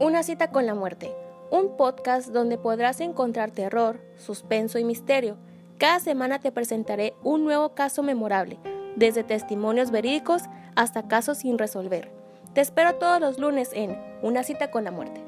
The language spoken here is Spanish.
Una cita con la muerte, un podcast donde podrás encontrar terror, suspenso y misterio. Cada semana te presentaré un nuevo caso memorable, desde testimonios verídicos hasta casos sin resolver. Te espero todos los lunes en Una cita con la muerte.